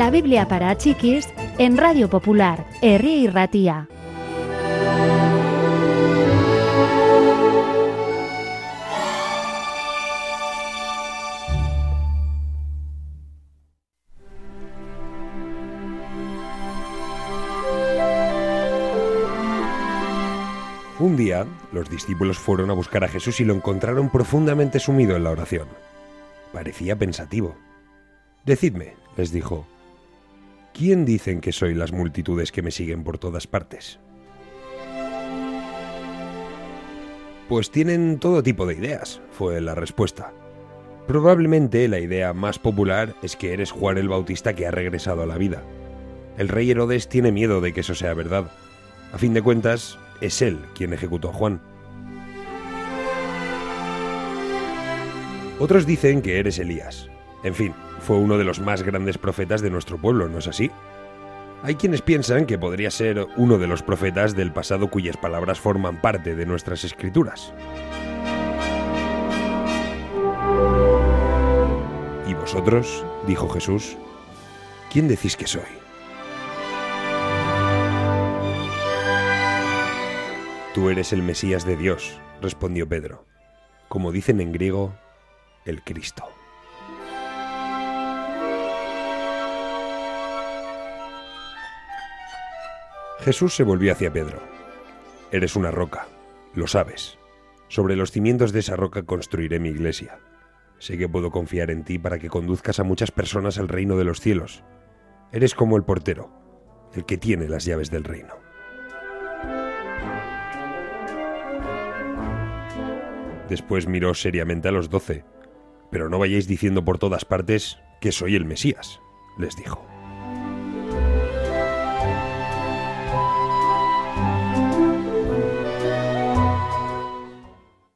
La Biblia para chiquis en Radio Popular, Herri y Ratía. Un día, los discípulos fueron a buscar a Jesús y lo encontraron profundamente sumido en la oración. Parecía pensativo. Decidme, les dijo, ¿quién dicen que soy las multitudes que me siguen por todas partes? Pues tienen todo tipo de ideas, fue la respuesta. Probablemente la idea más popular es que eres Juan el Bautista que ha regresado a la vida. El rey Herodes tiene miedo de que eso sea verdad. A fin de cuentas, es él quien ejecutó a Juan. Otros dicen que eres Elías. En fin, fue uno de los más grandes profetas de nuestro pueblo, ¿no es así? Hay quienes piensan que podría ser uno de los profetas del pasado cuyas palabras forman parte de nuestras escrituras. ¿Y vosotros? dijo Jesús. ¿Quién decís que soy? Tú eres el Mesías de Dios, respondió Pedro. Como dicen en griego, el Cristo. Jesús se volvió hacia Pedro. Eres una roca, lo sabes. Sobre los cimientos de esa roca construiré mi iglesia. Sé que puedo confiar en ti para que conduzcas a muchas personas al reino de los cielos. Eres como el portero, el que tiene las llaves del reino. Después miró seriamente a los doce. Pero no vayáis diciendo por todas partes que soy el Mesías, les dijo.